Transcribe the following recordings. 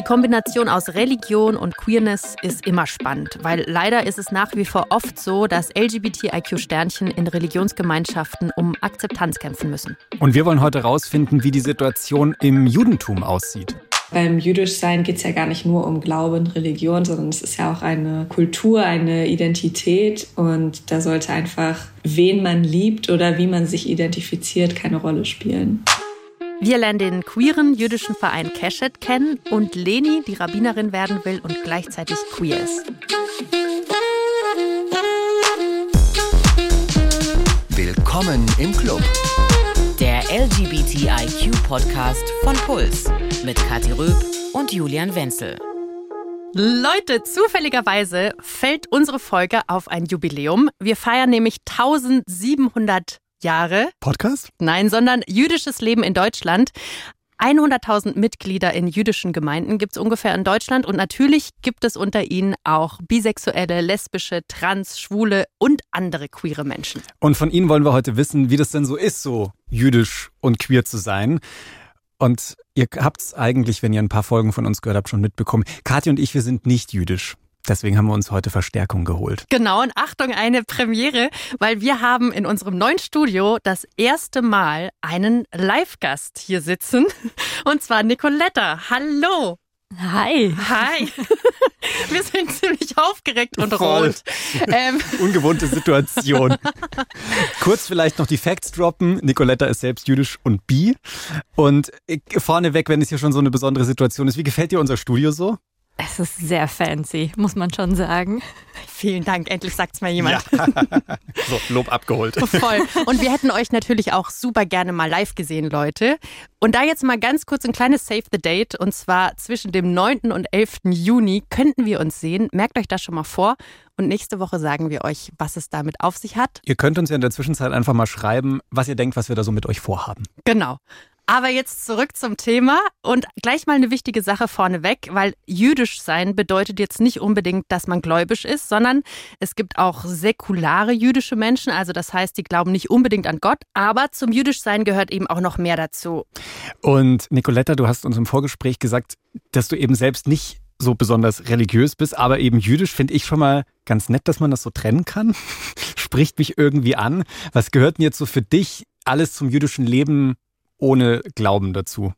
Die Kombination aus Religion und Queerness ist immer spannend, weil leider ist es nach wie vor oft so, dass LGBTIQ-Sternchen in Religionsgemeinschaften um Akzeptanz kämpfen müssen. Und wir wollen heute herausfinden, wie die Situation im Judentum aussieht. Beim Jüdischsein geht es ja gar nicht nur um Glauben, Religion, sondern es ist ja auch eine Kultur, eine Identität. Und da sollte einfach, wen man liebt oder wie man sich identifiziert, keine Rolle spielen. Wir lernen den queeren jüdischen Verein Keshet kennen und Leni, die Rabbinerin werden will und gleichzeitig queer ist. Willkommen im Club. Der LGBTIQ-Podcast von Puls mit Kathi Röb und Julian Wenzel. Leute, zufälligerweise fällt unsere Folge auf ein Jubiläum. Wir feiern nämlich 1700 Jahre. Podcast? Nein, sondern jüdisches Leben in Deutschland. 100.000 Mitglieder in jüdischen Gemeinden gibt es ungefähr in Deutschland und natürlich gibt es unter ihnen auch bisexuelle, lesbische, trans, schwule und andere queere Menschen. Und von Ihnen wollen wir heute wissen, wie das denn so ist, so jüdisch und queer zu sein. Und ihr habt es eigentlich, wenn ihr ein paar Folgen von uns gehört habt, schon mitbekommen. Kathi und ich, wir sind nicht jüdisch. Deswegen haben wir uns heute Verstärkung geholt. Genau, und Achtung, eine Premiere, weil wir haben in unserem neuen Studio das erste Mal einen Live-Gast hier sitzen. Und zwar Nicoletta. Hallo. Hi. Hi. Wir sind ziemlich aufgeregt und rot. Ähm. Ungewohnte Situation. Kurz vielleicht noch die Facts droppen. Nicoletta ist selbst jüdisch und bi. Und vorneweg, wenn es hier schon so eine besondere Situation ist, wie gefällt dir unser Studio so? Es ist sehr fancy, muss man schon sagen. Vielen Dank, endlich sagt es mal jemand. Ja. so, Lob abgeholt. Voll. Und wir hätten euch natürlich auch super gerne mal live gesehen, Leute. Und da jetzt mal ganz kurz ein kleines Save the Date. Und zwar zwischen dem 9. und 11. Juni könnten wir uns sehen. Merkt euch das schon mal vor. Und nächste Woche sagen wir euch, was es damit auf sich hat. Ihr könnt uns ja in der Zwischenzeit einfach mal schreiben, was ihr denkt, was wir da so mit euch vorhaben. Genau. Aber jetzt zurück zum Thema und gleich mal eine wichtige Sache vorneweg, weil jüdisch sein bedeutet jetzt nicht unbedingt, dass man gläubig ist, sondern es gibt auch säkulare jüdische Menschen, also das heißt, die glauben nicht unbedingt an Gott, aber zum jüdisch sein gehört eben auch noch mehr dazu. Und Nicoletta, du hast uns im Vorgespräch gesagt, dass du eben selbst nicht so besonders religiös bist, aber eben jüdisch finde ich schon mal ganz nett, dass man das so trennen kann. Spricht mich irgendwie an. Was gehört denn jetzt so für dich alles zum jüdischen Leben ohne Glauben dazu?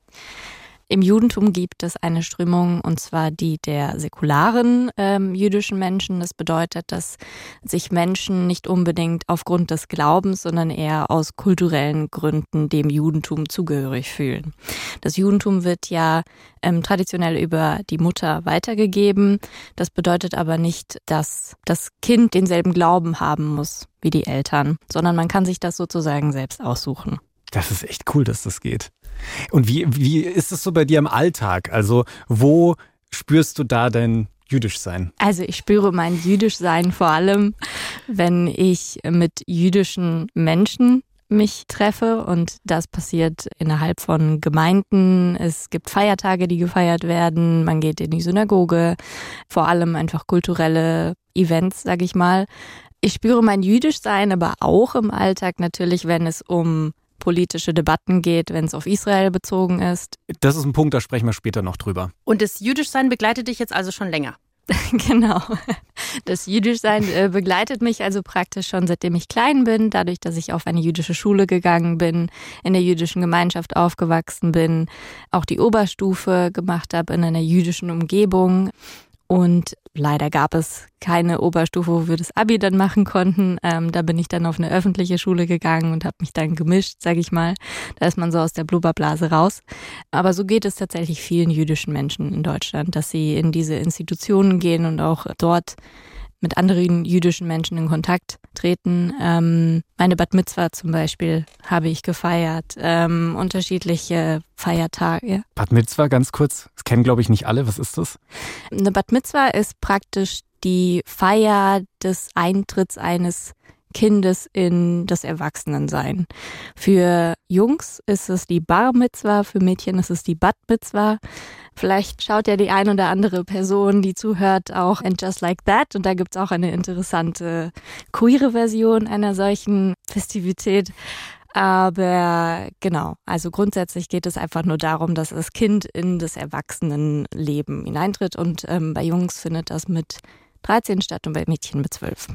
Im Judentum gibt es eine Strömung, und zwar die der säkularen ähm, jüdischen Menschen. Das bedeutet, dass sich Menschen nicht unbedingt aufgrund des Glaubens, sondern eher aus kulturellen Gründen dem Judentum zugehörig fühlen. Das Judentum wird ja ähm, traditionell über die Mutter weitergegeben. Das bedeutet aber nicht, dass das Kind denselben Glauben haben muss wie die Eltern, sondern man kann sich das sozusagen selbst aussuchen. Das ist echt cool, dass das geht. Und wie, wie ist es so bei dir im Alltag? Also, wo spürst du da dein Jüdischsein? Also, ich spüre mein Jüdischsein vor allem, wenn ich mit jüdischen Menschen mich treffe und das passiert innerhalb von Gemeinden. Es gibt Feiertage, die gefeiert werden. Man geht in die Synagoge. Vor allem einfach kulturelle Events, sag ich mal. Ich spüre mein Jüdischsein aber auch im Alltag natürlich, wenn es um politische Debatten geht, wenn es auf Israel bezogen ist. Das ist ein Punkt, da sprechen wir später noch drüber. Und das Jüdischsein begleitet dich jetzt also schon länger? genau. Das Jüdischsein äh, begleitet mich also praktisch schon seitdem ich klein bin, dadurch, dass ich auf eine jüdische Schule gegangen bin, in der jüdischen Gemeinschaft aufgewachsen bin, auch die Oberstufe gemacht habe in einer jüdischen Umgebung. Und leider gab es keine Oberstufe, wo wir das Abi dann machen konnten. Ähm, da bin ich dann auf eine öffentliche Schule gegangen und habe mich dann gemischt, sage ich mal. Da ist man so aus der Blubberblase raus. Aber so geht es tatsächlich vielen jüdischen Menschen in Deutschland, dass sie in diese Institutionen gehen und auch dort mit anderen jüdischen Menschen in Kontakt treten. Ähm, meine Bat Mitzvah zum Beispiel habe ich gefeiert. Ähm, unterschiedliche Feiertage. Bat Mitzvah, ganz kurz, das kennen glaube ich nicht alle. Was ist das? Eine Bat Mitzvah ist praktisch die Feier des Eintritts eines Kindes in das Erwachsenensein. Für Jungs ist es die Bar Mitzvah, für Mädchen ist es die Bat Mitzvah. Vielleicht schaut ja die ein oder andere Person, die zuhört, auch in Just Like That. Und da gibt's auch eine interessante queere Version einer solchen Festivität. Aber genau, also grundsätzlich geht es einfach nur darum, dass das Kind in das Erwachsenenleben hineintritt und ähm, bei Jungs findet das mit 13 statt und bei Mädchen mit 12.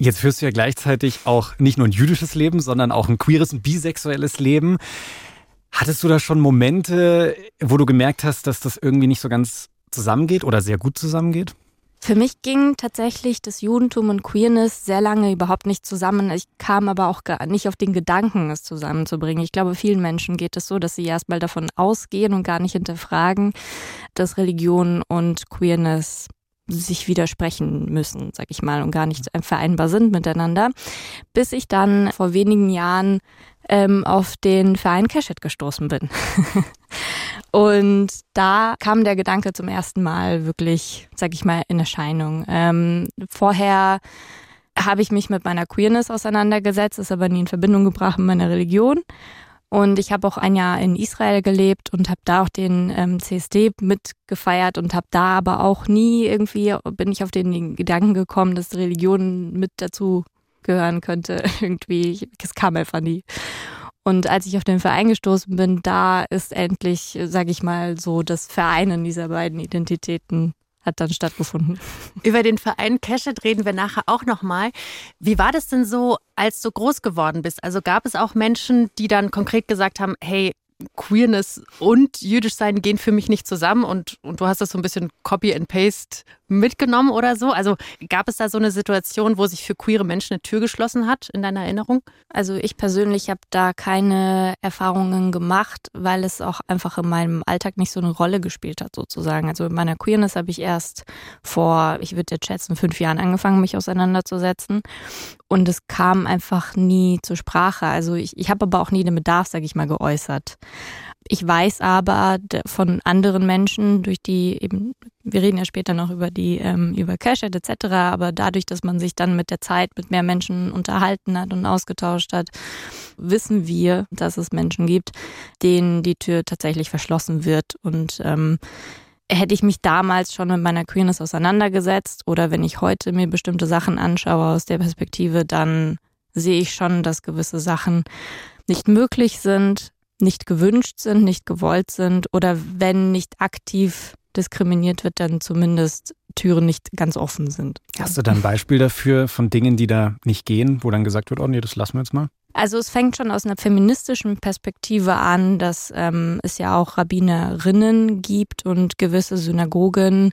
Jetzt führst du ja gleichzeitig auch nicht nur ein jüdisches Leben, sondern auch ein queeres und bisexuelles Leben. Hattest du da schon Momente, wo du gemerkt hast, dass das irgendwie nicht so ganz zusammengeht oder sehr gut zusammengeht? Für mich ging tatsächlich das Judentum und Queerness sehr lange überhaupt nicht zusammen. Ich kam aber auch gar nicht auf den Gedanken, es zusammenzubringen. Ich glaube, vielen Menschen geht es so, dass sie erstmal davon ausgehen und gar nicht hinterfragen, dass Religion und Queerness sich widersprechen müssen, sag ich mal, und gar nicht vereinbar sind miteinander. Bis ich dann vor wenigen Jahren ähm, auf den Verein Keshet gestoßen bin. und da kam der Gedanke zum ersten Mal wirklich, sag ich mal, in Erscheinung. Ähm, vorher habe ich mich mit meiner Queerness auseinandergesetzt, ist aber nie in Verbindung gebracht mit meiner Religion. Und ich habe auch ein Jahr in Israel gelebt und habe da auch den ähm, CSD mitgefeiert und habe da aber auch nie irgendwie, bin ich auf den Gedanken gekommen, dass Religion mit dazu gehören könnte. irgendwie, es kam einfach nie. Und als ich auf den Verein gestoßen bin, da ist endlich, sage ich mal, so das Vereinen dieser beiden Identitäten hat dann stattgefunden. Über den Verein Cashet reden wir nachher auch nochmal. Wie war das denn so, als du groß geworden bist? Also gab es auch Menschen, die dann konkret gesagt haben, hey, Queerness und jüdisch sein gehen für mich nicht zusammen und, und du hast das so ein bisschen Copy and Paste mitgenommen oder so? Also gab es da so eine Situation, wo sich für queere Menschen eine Tür geschlossen hat in deiner Erinnerung? Also ich persönlich habe da keine Erfahrungen gemacht, weil es auch einfach in meinem Alltag nicht so eine Rolle gespielt hat sozusagen. Also mit meiner Queerness habe ich erst vor, ich würde jetzt schätzen, fünf Jahren angefangen, mich auseinanderzusetzen und es kam einfach nie zur Sprache. Also ich, ich habe aber auch nie den Bedarf, sage ich mal, geäußert. Ich weiß aber von anderen Menschen, durch die eben, wir reden ja später noch über die, ähm, über Cashet etc., aber dadurch, dass man sich dann mit der Zeit mit mehr Menschen unterhalten hat und ausgetauscht hat, wissen wir, dass es Menschen gibt, denen die Tür tatsächlich verschlossen wird und ähm, hätte ich mich damals schon mit meiner Queerness auseinandergesetzt oder wenn ich heute mir bestimmte Sachen anschaue aus der Perspektive, dann sehe ich schon, dass gewisse Sachen nicht möglich sind, nicht gewünscht sind, nicht gewollt sind oder wenn nicht aktiv diskriminiert wird, dann zumindest Türen nicht ganz offen sind. Hast du da ein Beispiel dafür von Dingen, die da nicht gehen, wo dann gesagt wird, oh nee, das lassen wir jetzt mal? Also es fängt schon aus einer feministischen Perspektive an, dass ähm, es ja auch Rabbinerinnen gibt und gewisse Synagogen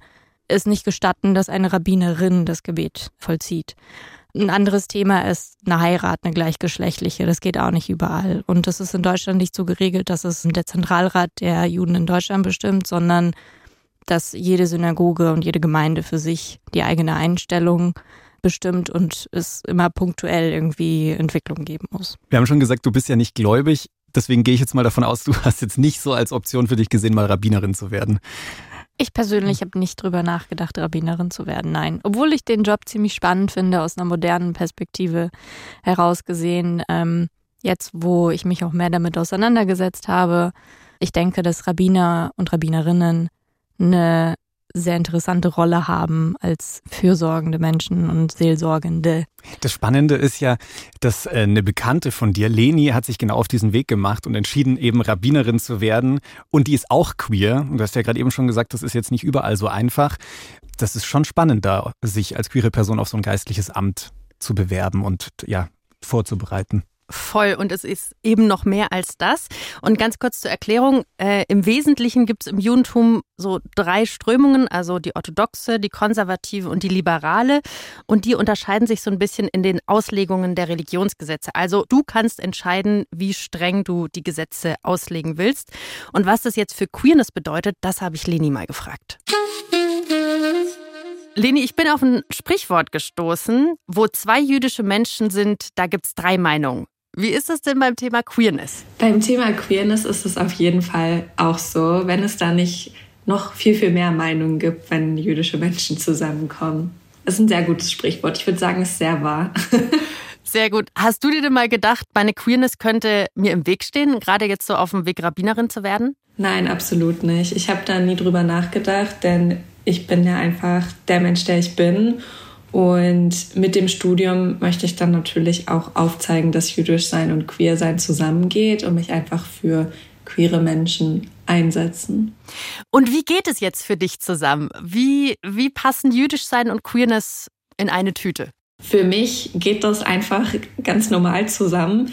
es nicht gestatten, dass eine Rabbinerin das Gebet vollzieht. Ein anderes Thema ist eine Heirat, eine gleichgeschlechtliche. Das geht auch nicht überall. Und das ist in Deutschland nicht so geregelt, dass es der Zentralrat der Juden in Deutschland bestimmt, sondern dass jede Synagoge und jede Gemeinde für sich die eigene Einstellung bestimmt und es immer punktuell irgendwie Entwicklung geben muss. Wir haben schon gesagt, du bist ja nicht gläubig. Deswegen gehe ich jetzt mal davon aus, du hast jetzt nicht so als Option für dich gesehen, mal Rabbinerin zu werden. Ich persönlich habe nicht drüber nachgedacht, Rabbinerin zu werden, nein. Obwohl ich den Job ziemlich spannend finde, aus einer modernen Perspektive herausgesehen. Ähm, jetzt, wo ich mich auch mehr damit auseinandergesetzt habe, ich denke, dass Rabbiner und Rabbinerinnen eine sehr interessante Rolle haben als fürsorgende Menschen und Seelsorgende. Das Spannende ist ja, dass äh, eine Bekannte von dir, Leni, hat sich genau auf diesen Weg gemacht und entschieden, eben Rabbinerin zu werden. Und die ist auch queer. Und du hast ja gerade eben schon gesagt, das ist jetzt nicht überall so einfach. Das ist schon spannend, sich als queere Person auf so ein geistliches Amt zu bewerben und ja, vorzubereiten. Voll und es ist eben noch mehr als das. Und ganz kurz zur Erklärung, äh, im Wesentlichen gibt es im Judentum so drei Strömungen, also die orthodoxe, die konservative und die liberale. Und die unterscheiden sich so ein bisschen in den Auslegungen der Religionsgesetze. Also du kannst entscheiden, wie streng du die Gesetze auslegen willst. Und was das jetzt für Queerness bedeutet, das habe ich Leni mal gefragt. Leni, ich bin auf ein Sprichwort gestoßen, wo zwei jüdische Menschen sind, da gibt es drei Meinungen. Wie ist es denn beim Thema Queerness? Beim Thema Queerness ist es auf jeden Fall auch so, wenn es da nicht noch viel, viel mehr Meinungen gibt, wenn jüdische Menschen zusammenkommen. Das ist ein sehr gutes Sprichwort. Ich würde sagen, es ist sehr wahr. Sehr gut. Hast du dir denn mal gedacht, meine Queerness könnte mir im Weg stehen, gerade jetzt so auf dem Weg Rabbinerin zu werden? Nein, absolut nicht. Ich habe da nie drüber nachgedacht, denn ich bin ja einfach der Mensch, der ich bin Und mit dem Studium möchte ich dann natürlich auch aufzeigen, dass jüdisch sein und queer sein zusammengeht und mich einfach für queere Menschen einsetzen. Und wie geht es jetzt für dich zusammen? Wie, wie passen jüdisch sein und Queerness in eine Tüte? Für mich geht das einfach ganz normal zusammen.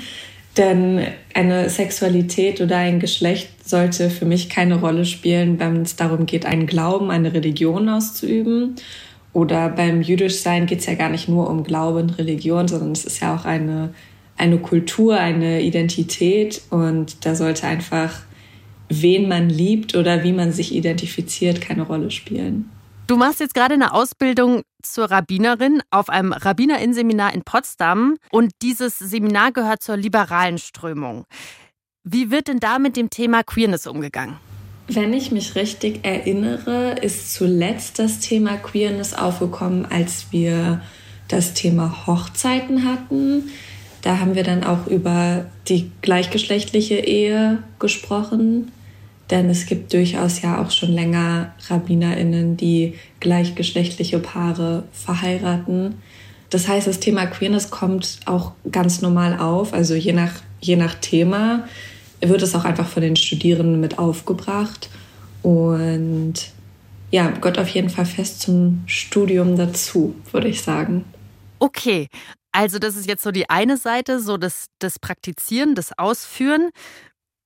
Denn eine Sexualität oder ein Geschlecht sollte für mich keine Rolle spielen, wenn es darum geht, einen Glauben, eine Religion auszuüben. Oder beim Jüdischsein geht es ja gar nicht nur um Glauben, Religion, sondern es ist ja auch eine, eine Kultur, eine Identität. Und da sollte einfach, wen man liebt oder wie man sich identifiziert, keine Rolle spielen. Du machst jetzt gerade eine Ausbildung zur Rabbinerin auf einem Rabbinerinnenseminar in Potsdam und dieses Seminar gehört zur liberalen Strömung. Wie wird denn da mit dem Thema Queerness umgegangen? Wenn ich mich richtig erinnere, ist zuletzt das Thema Queerness aufgekommen, als wir das Thema Hochzeiten hatten. Da haben wir dann auch über die gleichgeschlechtliche Ehe gesprochen. Denn es gibt durchaus ja auch schon länger RabbinerInnen, die gleichgeschlechtliche Paare verheiraten. Das heißt, das Thema Queerness kommt auch ganz normal auf. Also je nach, je nach Thema wird es auch einfach von den Studierenden mit aufgebracht. Und ja, gehört auf jeden Fall fest zum Studium dazu, würde ich sagen. Okay, also das ist jetzt so die eine Seite, so das, das Praktizieren, das Ausführen.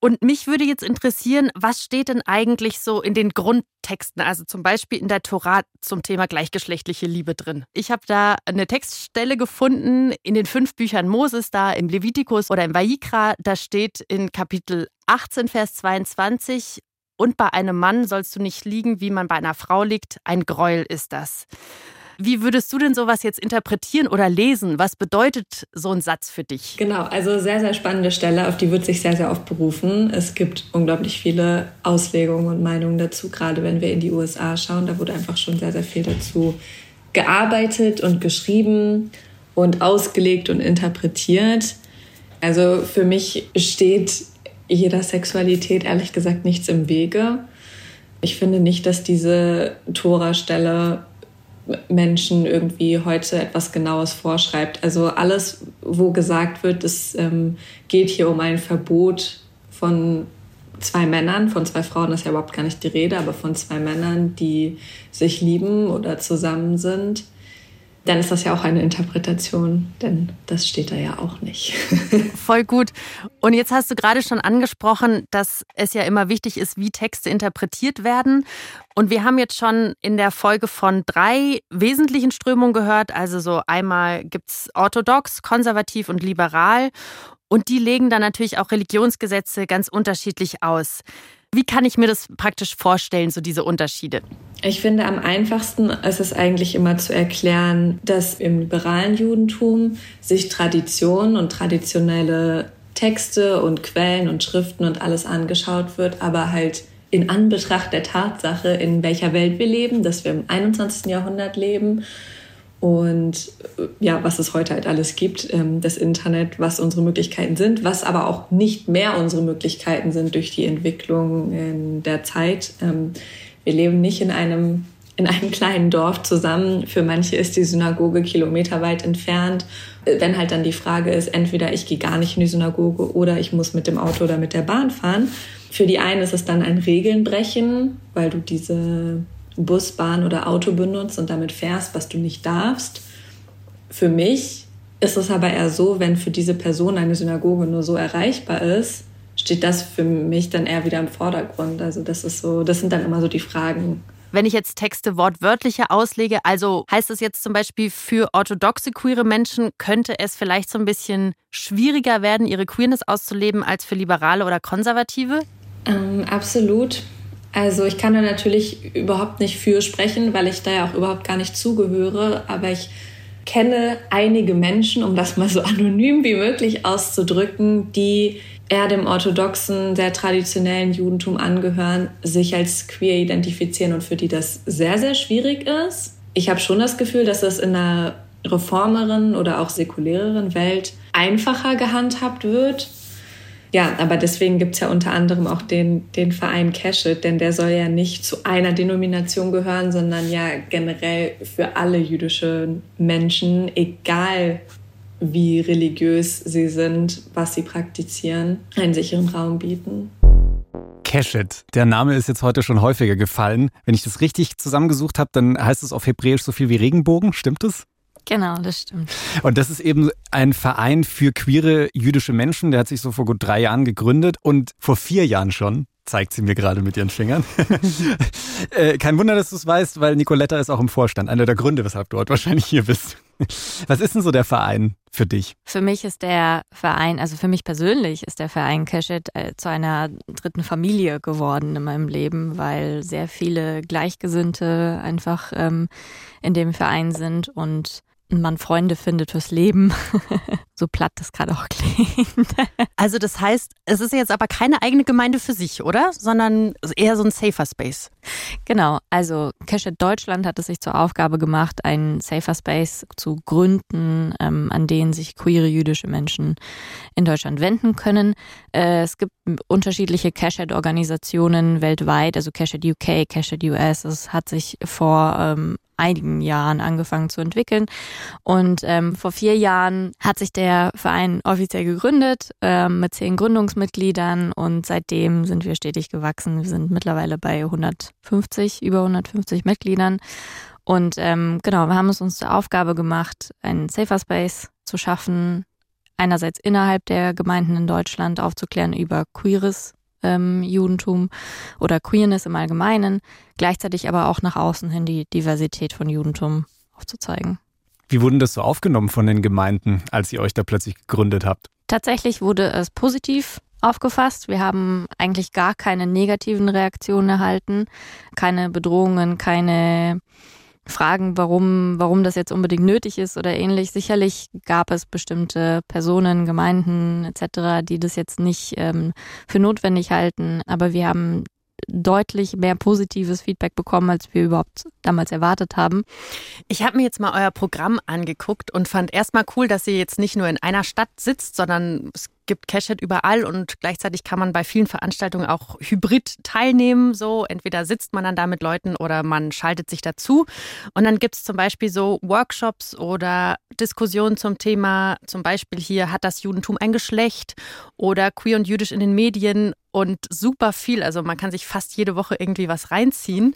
Und mich würde jetzt interessieren, was steht denn eigentlich so in den Grundtexten, also zum Beispiel in der Torah zum Thema gleichgeschlechtliche Liebe drin? Ich habe da eine Textstelle gefunden in den fünf Büchern Moses, da im Levitikus oder im Vayikra. Da steht in Kapitel 18, Vers 22, und bei einem Mann sollst du nicht liegen, wie man bei einer Frau liegt. Ein Gräuel ist das. Wie würdest du denn sowas jetzt interpretieren oder lesen? Was bedeutet so ein Satz für dich? Genau, also sehr, sehr spannende Stelle, auf die wird sich sehr, sehr oft berufen. Es gibt unglaublich viele Auslegungen und Meinungen dazu, gerade wenn wir in die USA schauen. Da wurde einfach schon sehr, sehr viel dazu gearbeitet und geschrieben und ausgelegt und interpretiert. Also für mich steht jeder Sexualität ehrlich gesagt nichts im Wege. Ich finde nicht, dass diese Tora-Stelle Menschen irgendwie heute etwas Genaues vorschreibt. Also alles, wo gesagt wird, es ähm, geht hier um ein Verbot von zwei Männern, von zwei Frauen ist ja überhaupt gar nicht die Rede, aber von zwei Männern, die sich lieben oder zusammen sind dann ist das ja auch eine Interpretation, denn das steht da ja auch nicht. Voll gut. Und jetzt hast du gerade schon angesprochen, dass es ja immer wichtig ist, wie Texte interpretiert werden. Und wir haben jetzt schon in der Folge von drei wesentlichen Strömungen gehört. Also so einmal gibt es orthodox, konservativ und liberal. Und die legen dann natürlich auch Religionsgesetze ganz unterschiedlich aus. Wie kann ich mir das praktisch vorstellen, so diese Unterschiede? Ich finde, am einfachsten ist es eigentlich immer zu erklären, dass im liberalen Judentum sich Tradition und traditionelle Texte und Quellen und Schriften und alles angeschaut wird, aber halt in Anbetracht der Tatsache, in welcher Welt wir leben, dass wir im 21. Jahrhundert leben und ja, was es heute halt alles gibt, ähm, das Internet, was unsere Möglichkeiten sind, was aber auch nicht mehr unsere Möglichkeiten sind durch die Entwicklung in der Zeit. Ähm, wir leben nicht in einem, in einem kleinen Dorf zusammen. Für manche ist die Synagoge kilometerweit entfernt. Wenn halt dann die Frage ist, entweder ich gehe gar nicht in die Synagoge oder ich muss mit dem Auto oder mit der Bahn fahren. Für die einen ist es dann ein Regelnbrechen, weil du diese Bus, Bahn oder Auto benutzt und damit fährst, was du nicht darfst. Für mich ist es aber eher so, wenn für diese Person eine Synagoge nur so erreichbar ist, steht das für mich dann eher wieder im Vordergrund. Also das ist so, das sind dann immer so die Fragen. Wenn ich jetzt Texte wortwörtlicher auslege, also heißt das jetzt zum Beispiel für orthodoxe queere Menschen, könnte es vielleicht so ein bisschen schwieriger werden, ihre Queerness auszuleben als für Liberale oder Konservative? Ähm, absolut. Also ich kann da natürlich überhaupt nicht für sprechen, weil ich da ja auch überhaupt gar nicht zugehöre. Aber ich kenne einige Menschen, um das mal so anonym wie möglich auszudrücken, die eher dem orthodoxen, sehr traditionellen Judentum angehören, sich als queer identifizieren und für die das sehr, sehr schwierig ist. Ich habe schon das Gefühl, dass das in einer reformeren oder auch säkuläreren Welt einfacher gehandhabt wird. Ja, aber deswegen gibt es ja unter anderem auch den, den Verein Cashit, denn der soll ja nicht zu einer Denomination gehören, sondern ja generell für alle jüdische Menschen, egal wie religiös sie sind, was sie praktizieren, einen sicheren Raum bieten. Keshet. Der Name ist jetzt heute schon häufiger gefallen. Wenn ich das richtig zusammengesucht habe, dann heißt es auf Hebräisch so viel wie Regenbogen. Stimmt es? Genau, das stimmt. Und das ist eben ein Verein für queere jüdische Menschen. Der hat sich so vor gut drei Jahren gegründet und vor vier Jahren schon zeigt sie mir gerade mit ihren Fingern. äh, kein Wunder, dass du es weißt, weil Nicoletta ist auch im Vorstand. Einer der Gründe, weshalb du heute wahrscheinlich hier bist. Was ist denn so der Verein für dich? Für mich ist der Verein, also für mich persönlich ist der Verein Keshet äh, zu einer dritten Familie geworden in meinem Leben, weil sehr viele Gleichgesinnte einfach ähm, in dem Verein sind und man Freunde findet fürs Leben. so platt das gerade auch klingt. also das heißt, es ist jetzt aber keine eigene Gemeinde für sich, oder? Sondern eher so ein Safer Space. Genau, also Keshet Deutschland hat es sich zur Aufgabe gemacht, einen Safer Space zu gründen, ähm, an den sich queere jüdische Menschen in Deutschland wenden können. Äh, es gibt unterschiedliche Keshet-Organisationen weltweit, also Keshet UK, Keshet US. Es hat sich vor ähm, einigen Jahren angefangen zu entwickeln. Und ähm, vor vier Jahren hat sich der Verein offiziell gegründet ähm, mit zehn Gründungsmitgliedern und seitdem sind wir stetig gewachsen. Wir sind mittlerweile bei 150, über 150 Mitgliedern. Und ähm, genau, wir haben es uns zur Aufgabe gemacht, einen Safer Space zu schaffen, einerseits innerhalb der Gemeinden in Deutschland aufzuklären über queeres ähm, Judentum oder Queerness im Allgemeinen, gleichzeitig aber auch nach außen hin die Diversität von Judentum aufzuzeigen. Wie wurden das so aufgenommen von den Gemeinden, als ihr euch da plötzlich gegründet habt? Tatsächlich wurde es positiv aufgefasst. Wir haben eigentlich gar keine negativen Reaktionen erhalten, keine Bedrohungen, keine fragen, warum, warum das jetzt unbedingt nötig ist oder ähnlich. Sicherlich gab es bestimmte Personen, Gemeinden etc., die das jetzt nicht ähm, für notwendig halten, aber wir haben deutlich mehr positives Feedback bekommen, als wir überhaupt damals erwartet haben. Ich habe mir jetzt mal euer Programm angeguckt und fand erstmal cool, dass ihr jetzt nicht nur in einer Stadt sitzt, sondern es gibt Cashhead überall und gleichzeitig kann man bei vielen Veranstaltungen auch hybrid teilnehmen. So entweder sitzt man dann da mit Leuten oder man schaltet sich dazu. Und dann gibt es zum Beispiel so Workshops oder Diskussionen zum Thema, zum Beispiel hier hat das Judentum ein Geschlecht oder queer und jüdisch in den Medien und super viel. Also man kann sich fast jede Woche irgendwie was reinziehen.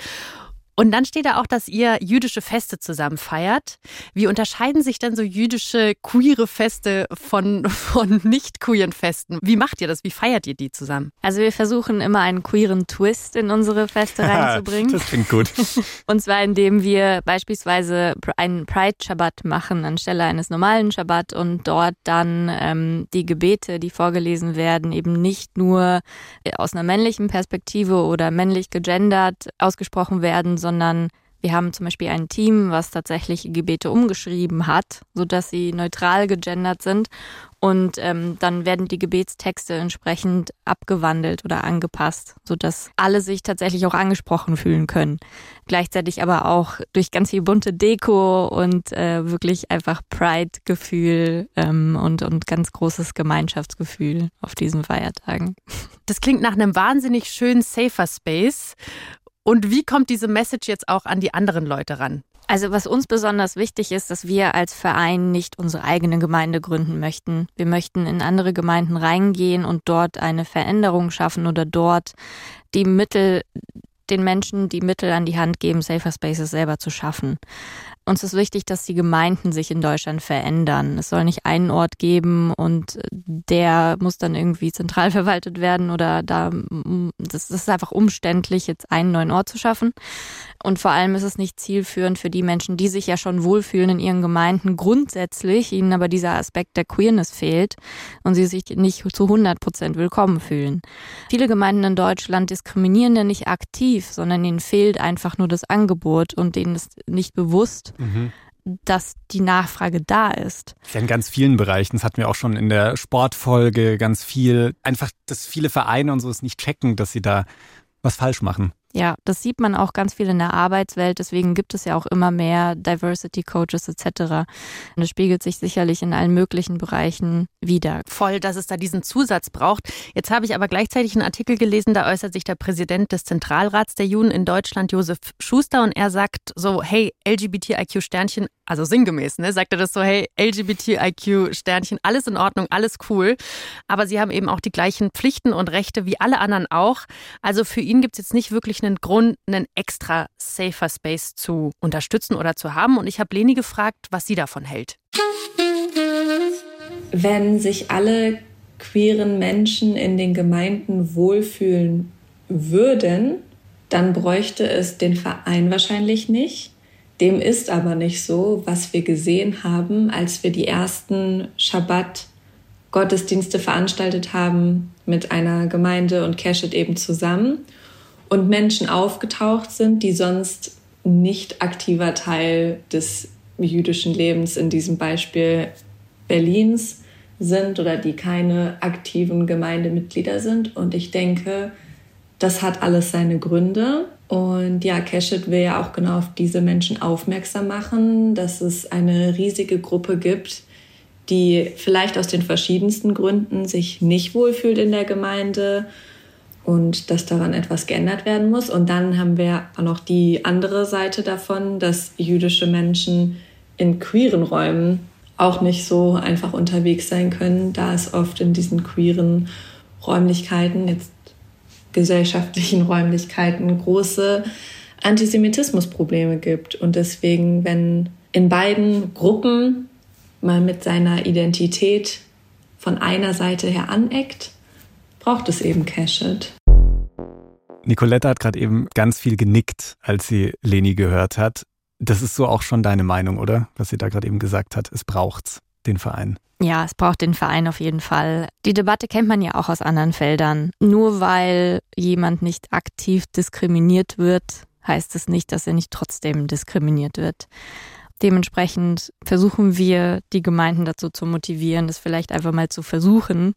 Und dann steht da auch, dass ihr jüdische Feste zusammen feiert. Wie unterscheiden sich denn so jüdische queere Feste von, von nicht queeren Festen? Wie macht ihr das? Wie feiert ihr die zusammen? Also wir versuchen immer einen queeren Twist in unsere Feste reinzubringen. das klingt gut. Und zwar indem wir beispielsweise einen Pride-Shabbat machen anstelle eines normalen Shabbat und dort dann ähm, die Gebete, die vorgelesen werden, eben nicht nur aus einer männlichen Perspektive oder männlich gegendert ausgesprochen werden, sondern sondern wir haben zum Beispiel ein Team, was tatsächlich Gebete umgeschrieben hat, sodass sie neutral gegendert sind. Und ähm, dann werden die Gebetstexte entsprechend abgewandelt oder angepasst, sodass alle sich tatsächlich auch angesprochen fühlen können. Gleichzeitig aber auch durch ganz viel bunte Deko und äh, wirklich einfach Pride-Gefühl ähm, und, und ganz großes Gemeinschaftsgefühl auf diesen Feiertagen. Das klingt nach einem wahnsinnig schönen Safer Space. Und wie kommt diese Message jetzt auch an die anderen Leute ran? Also was uns besonders wichtig ist, dass wir als Verein nicht unsere eigene Gemeinde gründen möchten. Wir möchten in andere Gemeinden reingehen und dort eine Veränderung schaffen oder dort die Mittel den Menschen die Mittel an die Hand geben, Safer Spaces selber zu schaffen. Uns ist wichtig, dass die Gemeinden sich in Deutschland verändern. Es soll nicht einen Ort geben und der muss dann irgendwie zentral verwaltet werden oder da, das ist einfach umständlich, jetzt einen neuen Ort zu schaffen. Und vor allem ist es nicht zielführend für die Menschen, die sich ja schon wohlfühlen in ihren Gemeinden grundsätzlich, ihnen aber dieser Aspekt der Queerness fehlt und sie sich nicht zu 100 Prozent willkommen fühlen. Viele Gemeinden in Deutschland diskriminieren ja nicht aktiv, sondern ihnen fehlt einfach nur das Angebot und denen ist nicht bewusst, mhm dass die Nachfrage da ist. Ja, in ganz vielen Bereichen. Das hatten wir auch schon in der Sportfolge ganz viel. Einfach, dass viele Vereine und so es nicht checken, dass sie da was falsch machen. Ja, das sieht man auch ganz viel in der Arbeitswelt. Deswegen gibt es ja auch immer mehr Diversity Coaches etc. Und das spiegelt sich sicherlich in allen möglichen Bereichen wieder. Voll, dass es da diesen Zusatz braucht. Jetzt habe ich aber gleichzeitig einen Artikel gelesen, da äußert sich der Präsident des Zentralrats der Juden in Deutschland, Josef Schuster, und er sagt so, hey, LGBTIQ-Sternchen, also sinngemäß, ne, sagt er das so, hey, LGBTIQ-Sternchen, alles in Ordnung, alles cool. Aber sie haben eben auch die gleichen Pflichten und Rechte wie alle anderen auch. Also für ihn gibt es jetzt nicht wirklich einen Grund, einen extra safer Space zu unterstützen oder zu haben. Und ich habe Leni gefragt, was sie davon hält. Wenn sich alle queeren Menschen in den Gemeinden wohlfühlen würden, dann bräuchte es den Verein wahrscheinlich nicht. Dem ist aber nicht so, was wir gesehen haben, als wir die ersten Schabbat-Gottesdienste veranstaltet haben mit einer Gemeinde und Keshet eben zusammen und Menschen aufgetaucht sind, die sonst nicht aktiver Teil des jüdischen Lebens in diesem Beispiel Berlins sind oder die keine aktiven Gemeindemitglieder sind. Und ich denke, das hat alles seine Gründe. Und ja, Keshet will ja auch genau auf diese Menschen aufmerksam machen, dass es eine riesige Gruppe gibt, die vielleicht aus den verschiedensten Gründen sich nicht wohlfühlt in der Gemeinde und dass daran etwas geändert werden muss. Und dann haben wir auch noch die andere Seite davon, dass jüdische Menschen in queeren Räumen auch nicht so einfach unterwegs sein können, da es oft in diesen queeren Räumlichkeiten, jetzt gesellschaftlichen Räumlichkeiten, große Antisemitismusprobleme gibt. Und deswegen, wenn in beiden Gruppen man mit seiner Identität von einer Seite her aneckt, braucht es eben Cashit. Nicoletta hat gerade eben ganz viel genickt, als sie Leni gehört hat. Das ist so auch schon deine Meinung, oder? Was sie da gerade eben gesagt hat. Es braucht's, den Verein. Ja, es braucht den Verein auf jeden Fall. Die Debatte kennt man ja auch aus anderen Feldern. Nur weil jemand nicht aktiv diskriminiert wird, heißt es nicht, dass er nicht trotzdem diskriminiert wird. Dementsprechend versuchen wir, die Gemeinden dazu zu motivieren, das vielleicht einfach mal zu versuchen,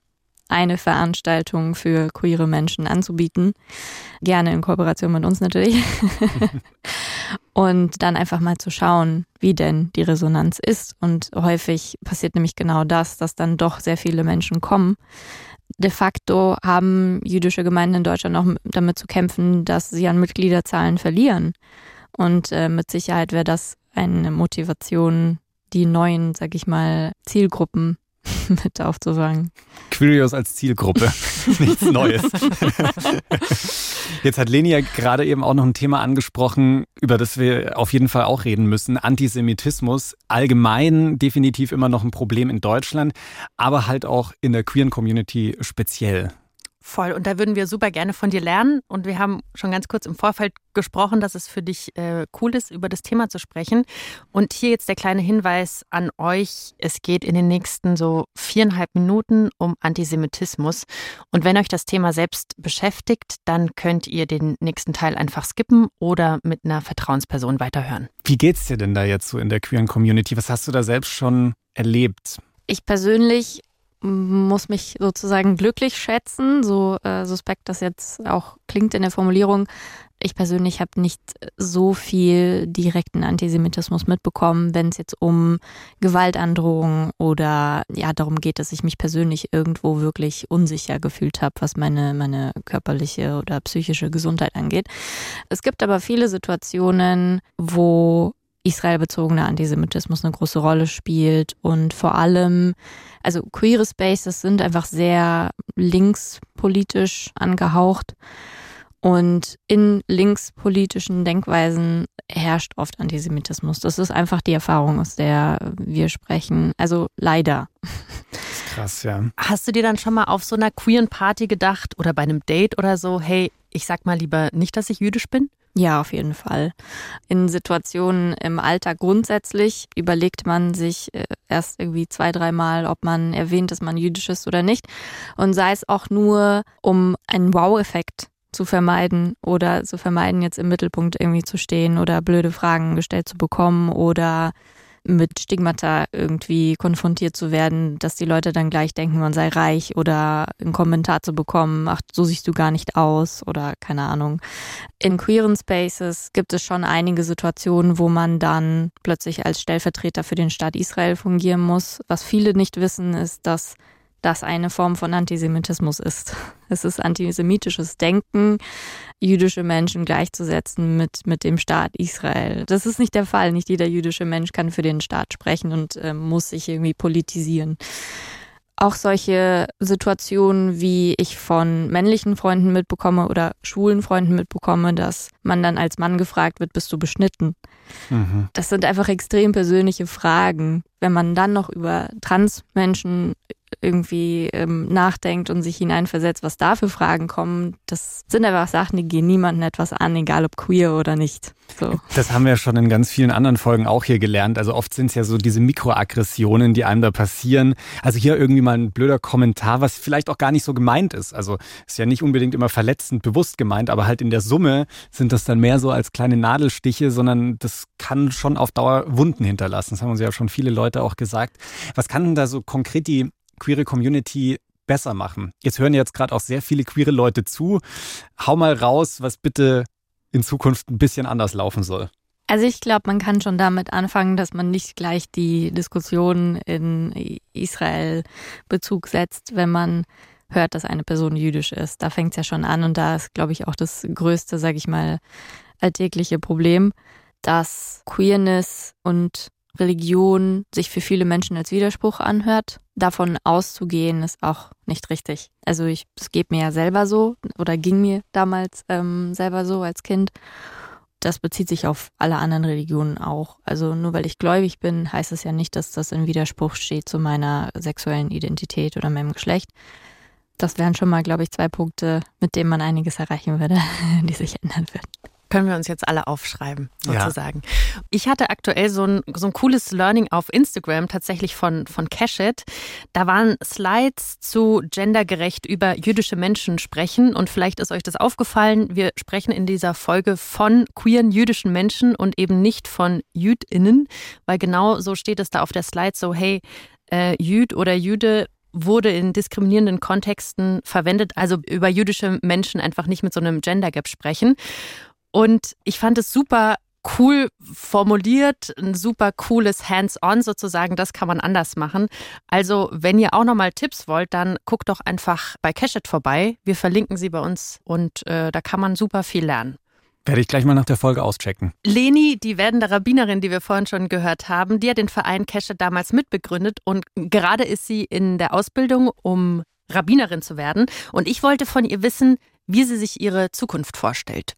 eine Veranstaltung für queere Menschen anzubieten. Gerne in Kooperation mit uns natürlich. und dann einfach mal zu schauen, wie denn die Resonanz ist. Und häufig passiert nämlich genau das, dass dann doch sehr viele Menschen kommen. De facto haben jüdische Gemeinden in Deutschland auch damit zu kämpfen, dass sie an Mitgliederzahlen verlieren. Und äh, mit Sicherheit wäre das eine Motivation, die neuen, sag ich mal, Zielgruppen mit aufzufangen. Quirios als Zielgruppe, nichts Neues. Jetzt hat Leni ja gerade eben auch noch ein Thema angesprochen, über das wir auf jeden Fall auch reden müssen. Antisemitismus, allgemein definitiv immer noch ein Problem in Deutschland, aber halt auch in der queeren Community speziell. Voll. Und da würden wir super gerne von dir lernen. Und wir haben schon ganz kurz im Vorfeld gesprochen, dass es für dich äh, cool ist, über das Thema zu sprechen. Und hier jetzt der kleine Hinweis an euch. Es geht in den nächsten so viereinhalb Minuten um Antisemitismus. Und wenn euch das Thema selbst beschäftigt, dann könnt ihr den nächsten Teil einfach skippen oder mit einer Vertrauensperson weiterhören. Wie geht's dir denn da jetzt so in der queeren Community? Was hast du da selbst schon erlebt? Ich persönlich muss mich sozusagen glücklich schätzen, so äh, suspekt das jetzt auch klingt in der Formulierung. Ich persönlich habe nicht so viel direkten Antisemitismus mitbekommen, wenn es jetzt um Gewaltandrohungen oder ja darum geht, dass ich mich persönlich irgendwo wirklich unsicher gefühlt habe, was meine meine körperliche oder psychische Gesundheit angeht. Es gibt aber viele Situationen, wo israelbezogener Antisemitismus eine große Rolle spielt und vor allem, also queere Spaces sind einfach sehr linkspolitisch angehaucht und in linkspolitischen Denkweisen herrscht oft Antisemitismus. Das ist einfach die Erfahrung, aus der wir sprechen. Also leider. Krass, ja. Hast du dir dann schon mal auf so einer queeren Party gedacht oder bei einem Date oder so, hey, ich sag mal lieber nicht, dass ich jüdisch bin? Ja, auf jeden Fall. In Situationen im Alltag grundsätzlich überlegt man sich äh, erst irgendwie zwei, dreimal, ob man erwähnt, dass man jüdisch ist oder nicht. Und sei es auch nur, um einen Wow-Effekt zu vermeiden oder zu vermeiden, jetzt im Mittelpunkt irgendwie zu stehen oder blöde Fragen gestellt zu bekommen oder mit Stigmata irgendwie konfrontiert zu werden, dass die Leute dann gleich denken, man sei reich oder einen Kommentar zu bekommen, ach, so siehst du gar nicht aus oder keine Ahnung. In queeren Spaces gibt es schon einige Situationen, wo man dann plötzlich als Stellvertreter für den Staat Israel fungieren muss. Was viele nicht wissen, ist, dass das eine Form von Antisemitismus ist. Es ist antisemitisches Denken, jüdische Menschen gleichzusetzen mit, mit dem Staat Israel. Das ist nicht der Fall. Nicht jeder jüdische Mensch kann für den Staat sprechen und äh, muss sich irgendwie politisieren. Auch solche Situationen, wie ich von männlichen Freunden mitbekomme oder schwulen Freunden mitbekomme, dass man dann als Mann gefragt wird, bist du beschnitten? Mhm. Das sind einfach extrem persönliche Fragen. Wenn man dann noch über Transmenschen irgendwie ähm, nachdenkt und sich hineinversetzt, was da für Fragen kommen, das sind einfach Sachen, die gehen niemandem etwas an, egal ob queer oder nicht. So. Das haben wir schon in ganz vielen anderen Folgen auch hier gelernt. Also oft sind es ja so diese Mikroaggressionen, die einem da passieren. Also hier irgendwie mal ein blöder Kommentar, was vielleicht auch gar nicht so gemeint ist. Also ist ja nicht unbedingt immer verletzend bewusst gemeint, aber halt in der Summe sind das dann mehr so als kleine Nadelstiche, sondern das kann schon auf Dauer Wunden hinterlassen. Das haben uns ja schon viele Leute auch gesagt. Was kann denn da so konkret die queere Community besser machen? Jetzt hören jetzt gerade auch sehr viele queere Leute zu. Hau mal raus, was bitte in Zukunft ein bisschen anders laufen soll. Also ich glaube, man kann schon damit anfangen, dass man nicht gleich die Diskussion in Israel Bezug setzt, wenn man hört, dass eine Person jüdisch ist. Da fängt es ja schon an und da ist, glaube ich, auch das größte, sage ich mal, alltägliche Problem, dass Queerness und Religion sich für viele Menschen als Widerspruch anhört. Davon auszugehen ist auch nicht richtig. Also ich, es geht mir ja selber so oder ging mir damals ähm, selber so als Kind. Das bezieht sich auf alle anderen Religionen auch. Also nur weil ich gläubig bin, heißt es ja nicht, dass das in Widerspruch steht zu meiner sexuellen Identität oder meinem Geschlecht. Das wären schon mal, glaube ich, zwei Punkte, mit denen man einiges erreichen würde, die sich ändern würden können wir uns jetzt alle aufschreiben, sozusagen. Ja. Ich hatte aktuell so ein, so ein cooles Learning auf Instagram, tatsächlich von, von Cashit. Da waren Slides zu gendergerecht über jüdische Menschen sprechen. Und vielleicht ist euch das aufgefallen. Wir sprechen in dieser Folge von queeren jüdischen Menschen und eben nicht von JüdInnen, weil genau so steht es da auf der Slide so, hey, äh, Jüd oder Jüde wurde in diskriminierenden Kontexten verwendet, also über jüdische Menschen einfach nicht mit so einem Gender Gap sprechen. Und ich fand es super cool formuliert, ein super cooles Hands-on sozusagen. Das kann man anders machen. Also, wenn ihr auch nochmal Tipps wollt, dann guckt doch einfach bei Cashit vorbei. Wir verlinken sie bei uns und äh, da kann man super viel lernen. Werde ich gleich mal nach der Folge auschecken. Leni, die werdende Rabbinerin, die wir vorhin schon gehört haben, die hat den Verein Keshet damals mitbegründet und gerade ist sie in der Ausbildung, um Rabbinerin zu werden. Und ich wollte von ihr wissen, wie sie sich ihre Zukunft vorstellt.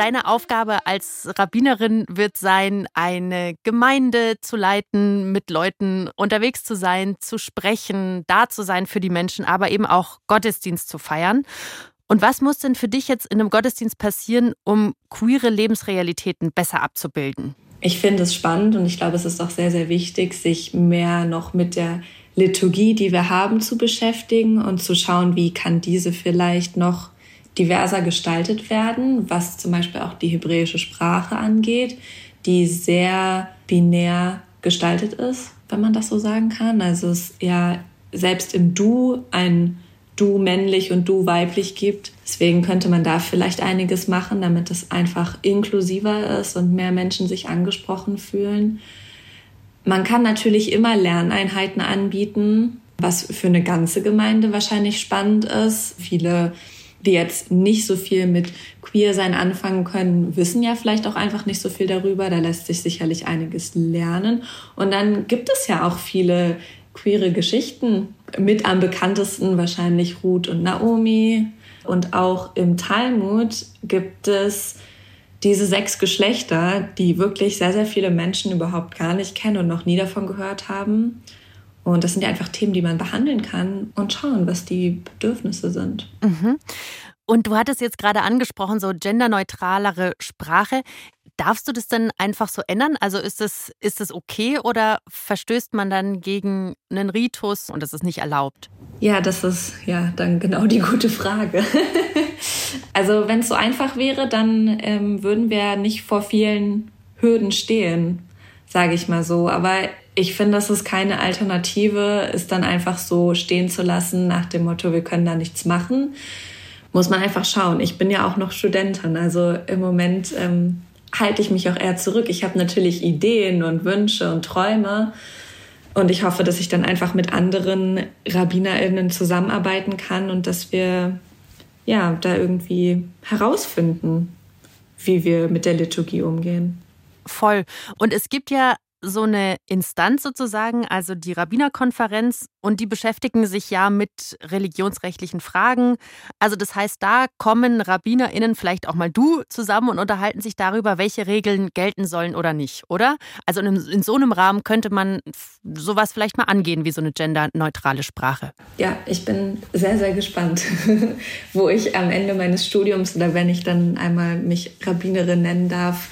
Deine Aufgabe als Rabbinerin wird sein, eine Gemeinde zu leiten, mit Leuten unterwegs zu sein, zu sprechen, da zu sein für die Menschen, aber eben auch Gottesdienst zu feiern. Und was muss denn für dich jetzt in einem Gottesdienst passieren, um queere Lebensrealitäten besser abzubilden? Ich finde es spannend und ich glaube, es ist auch sehr, sehr wichtig, sich mehr noch mit der Liturgie, die wir haben, zu beschäftigen und zu schauen, wie kann diese vielleicht noch diverser gestaltet werden, was zum Beispiel auch die hebräische Sprache angeht, die sehr binär gestaltet ist, wenn man das so sagen kann. Also es ja selbst im Du ein Du männlich und Du weiblich gibt. Deswegen könnte man da vielleicht einiges machen, damit es einfach inklusiver ist und mehr Menschen sich angesprochen fühlen. Man kann natürlich immer Lerneinheiten anbieten, was für eine ganze Gemeinde wahrscheinlich spannend ist. Viele die jetzt nicht so viel mit Queer-Sein anfangen können, wissen ja vielleicht auch einfach nicht so viel darüber. Da lässt sich sicherlich einiges lernen. Und dann gibt es ja auch viele queere Geschichten. Mit am bekanntesten wahrscheinlich Ruth und Naomi. Und auch im Talmud gibt es diese sechs Geschlechter, die wirklich sehr, sehr viele Menschen überhaupt gar nicht kennen und noch nie davon gehört haben. Und das sind ja einfach Themen, die man behandeln kann und schauen, was die Bedürfnisse sind. Mhm. Und du hattest jetzt gerade angesprochen, so genderneutralere Sprache. Darfst du das denn einfach so ändern? Also ist das, ist das okay oder verstößt man dann gegen einen Ritus und das ist nicht erlaubt? Ja, das ist ja dann genau die gute Frage. also wenn es so einfach wäre, dann ähm, würden wir nicht vor vielen Hürden stehen, sage ich mal so. Aber ich finde, dass es keine Alternative ist, dann einfach so stehen zu lassen nach dem Motto, wir können da nichts machen. Muss man einfach schauen. Ich bin ja auch noch Studentin, also im Moment ähm, halte ich mich auch eher zurück. Ich habe natürlich Ideen und Wünsche und Träume. Und ich hoffe, dass ich dann einfach mit anderen RabbinerInnen zusammenarbeiten kann und dass wir ja da irgendwie herausfinden, wie wir mit der Liturgie umgehen. Voll. Und es gibt ja so eine Instanz sozusagen, also die Rabbinerkonferenz, und die beschäftigen sich ja mit religionsrechtlichen Fragen. Also das heißt, da kommen RabbinerInnen, vielleicht auch mal du, zusammen und unterhalten sich darüber, welche Regeln gelten sollen oder nicht, oder? Also in, in so einem Rahmen könnte man sowas vielleicht mal angehen, wie so eine genderneutrale Sprache. Ja, ich bin sehr, sehr gespannt, wo ich am Ende meines Studiums oder wenn ich dann einmal mich Rabbinerin nennen darf,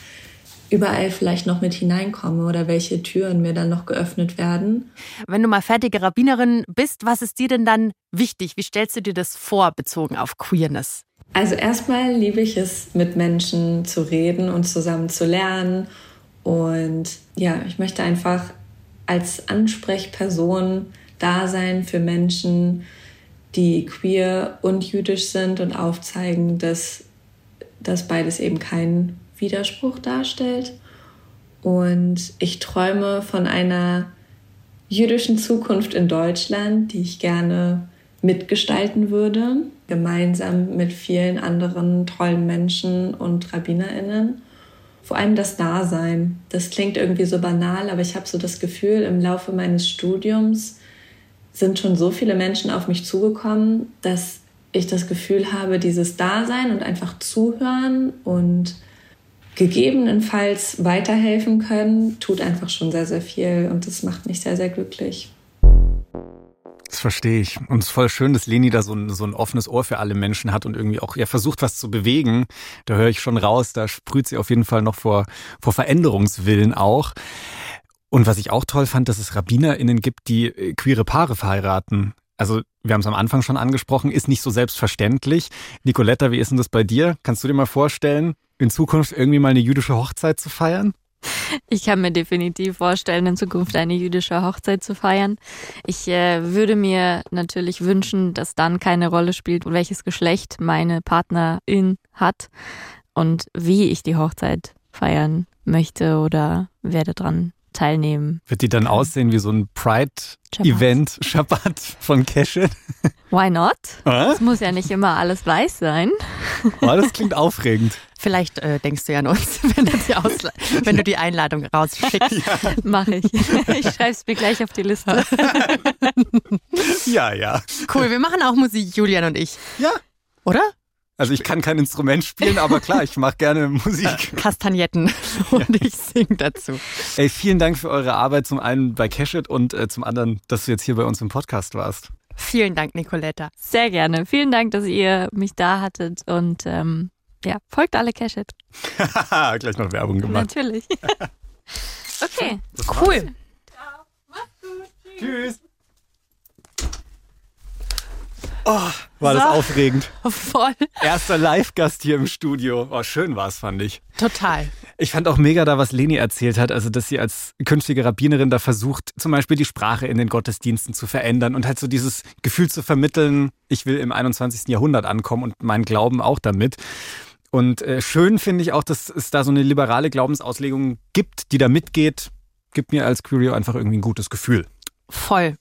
überall vielleicht noch mit hineinkomme oder welche Türen mir dann noch geöffnet werden. Wenn du mal fertige Rabbinerin bist, was ist dir denn dann wichtig? Wie stellst du dir das vor, bezogen auf Queerness? Also erstmal liebe ich es, mit Menschen zu reden und zusammen zu lernen. Und ja, ich möchte einfach als Ansprechperson da sein für Menschen, die queer und jüdisch sind und aufzeigen, dass das beides eben kein Widerspruch darstellt. Und ich träume von einer jüdischen Zukunft in Deutschland, die ich gerne mitgestalten würde, gemeinsam mit vielen anderen tollen Menschen und Rabbinerinnen. Vor allem das Dasein. Das klingt irgendwie so banal, aber ich habe so das Gefühl, im Laufe meines Studiums sind schon so viele Menschen auf mich zugekommen, dass ich das Gefühl habe, dieses Dasein und einfach zuhören und gegebenenfalls weiterhelfen können, tut einfach schon sehr, sehr viel und das macht mich sehr, sehr glücklich. Das verstehe ich. Und es ist voll schön, dass Leni da so ein, so ein offenes Ohr für alle Menschen hat und irgendwie auch ja, versucht, was zu bewegen. Da höre ich schon raus, da sprüht sie auf jeden Fall noch vor, vor Veränderungswillen auch. Und was ich auch toll fand, dass es RabbinerInnen gibt, die äh, queere Paare verheiraten. Also, wir haben es am Anfang schon angesprochen, ist nicht so selbstverständlich. Nicoletta, wie ist denn das bei dir? Kannst du dir mal vorstellen, in Zukunft irgendwie mal eine jüdische Hochzeit zu feiern? Ich kann mir definitiv vorstellen, in Zukunft eine jüdische Hochzeit zu feiern. Ich äh, würde mir natürlich wünschen, dass dann keine Rolle spielt, welches Geschlecht meine Partnerin hat und wie ich die Hochzeit feiern möchte oder werde dran teilnehmen. Wird die dann aussehen wie so ein Pride-Event, Shabbat von Keshe? Why not? Es muss ja nicht immer alles weiß sein. Oh, das klingt aufregend. Vielleicht äh, denkst du ja an uns, wenn du die, Ausla wenn du die Einladung rausschickst. Ja. Mache ich. Ich schreibe es mir gleich auf die Liste. ja, ja. Cool, wir machen auch Musik, Julian und ich. Ja. Oder? Also ich kann kein Instrument spielen, aber klar, ich mache gerne Musik. Kastagnetten und ja. ich singe dazu. Ey, vielen Dank für eure Arbeit, zum einen bei Cashit und äh, zum anderen, dass du jetzt hier bei uns im Podcast warst. Vielen Dank, Nicoletta. Sehr gerne. Vielen Dank, dass ihr mich da hattet und ähm, ja, folgt alle Cashit. Gleich noch Werbung gemacht. Natürlich. okay, cool. Ciao. Mach's gut. Tschüss. Oh, war so. das aufregend. Voll. Erster Live-Gast hier im Studio. Oh, schön war es, fand ich. Total. Ich fand auch mega da, was Leni erzählt hat, also dass sie als künftige Rabbinerin da versucht, zum Beispiel die Sprache in den Gottesdiensten zu verändern und halt so dieses Gefühl zu vermitteln, ich will im 21. Jahrhundert ankommen und meinen Glauben auch damit. Und äh, schön finde ich auch, dass es da so eine liberale Glaubensauslegung gibt, die da mitgeht. Gibt mir als Curio einfach irgendwie ein gutes Gefühl. Voll.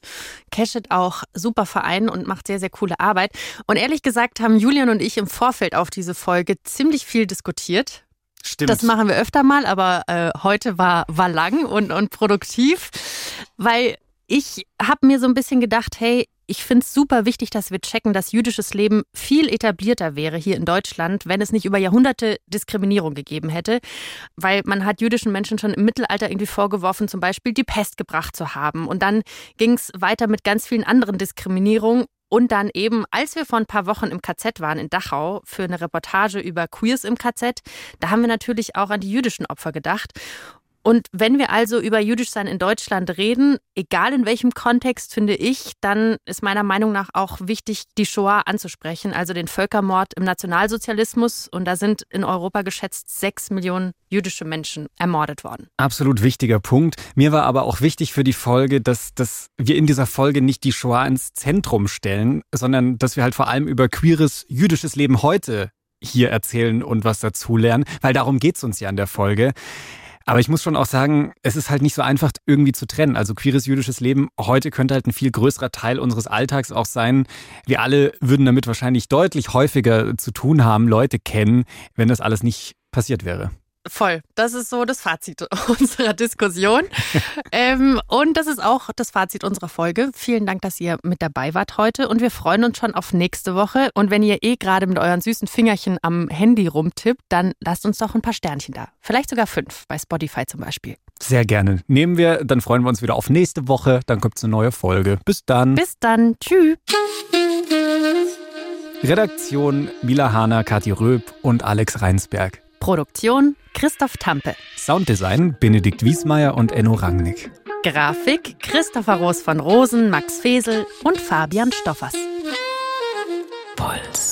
Cashit auch super Verein und macht sehr, sehr coole Arbeit. Und ehrlich gesagt haben Julian und ich im Vorfeld auf diese Folge ziemlich viel diskutiert. Stimmt. Das machen wir öfter mal, aber äh, heute war, war lang und, und produktiv, weil ich habe mir so ein bisschen gedacht, hey, ich finde es super wichtig, dass wir checken, dass jüdisches Leben viel etablierter wäre hier in Deutschland, wenn es nicht über Jahrhunderte Diskriminierung gegeben hätte. Weil man hat jüdischen Menschen schon im Mittelalter irgendwie vorgeworfen, zum Beispiel die Pest gebracht zu haben. Und dann ging es weiter mit ganz vielen anderen Diskriminierungen. Und dann eben, als wir vor ein paar Wochen im KZ waren in Dachau für eine Reportage über Queers im KZ, da haben wir natürlich auch an die jüdischen Opfer gedacht. Und wenn wir also über Jüdischsein in Deutschland reden, egal in welchem Kontext, finde ich, dann ist meiner Meinung nach auch wichtig, die Shoah anzusprechen, also den Völkermord im Nationalsozialismus. Und da sind in Europa geschätzt sechs Millionen jüdische Menschen ermordet worden. Absolut wichtiger Punkt. Mir war aber auch wichtig für die Folge, dass, dass wir in dieser Folge nicht die Shoah ins Zentrum stellen, sondern dass wir halt vor allem über queeres jüdisches Leben heute hier erzählen und was dazulernen, weil darum geht es uns ja in der Folge. Aber ich muss schon auch sagen, es ist halt nicht so einfach irgendwie zu trennen. Also queeres jüdisches Leben heute könnte halt ein viel größerer Teil unseres Alltags auch sein. Wir alle würden damit wahrscheinlich deutlich häufiger zu tun haben, Leute kennen, wenn das alles nicht passiert wäre. Voll. Das ist so das Fazit unserer Diskussion. ähm, und das ist auch das Fazit unserer Folge. Vielen Dank, dass ihr mit dabei wart heute. Und wir freuen uns schon auf nächste Woche. Und wenn ihr eh gerade mit euren süßen Fingerchen am Handy rumtippt, dann lasst uns doch ein paar Sternchen da. Vielleicht sogar fünf, bei Spotify zum Beispiel. Sehr gerne. Nehmen wir, dann freuen wir uns wieder auf nächste Woche. Dann kommt eine neue Folge. Bis dann. Bis dann. Tschüss. Redaktion Mila Hahner, Kathi Röb und Alex Reinsberg. Produktion Christoph Tampe. Sounddesign Benedikt Wiesmeier und Enno Rangnick. Grafik Christopher Roos von Rosen, Max Fesel und Fabian Stoffers. Puls.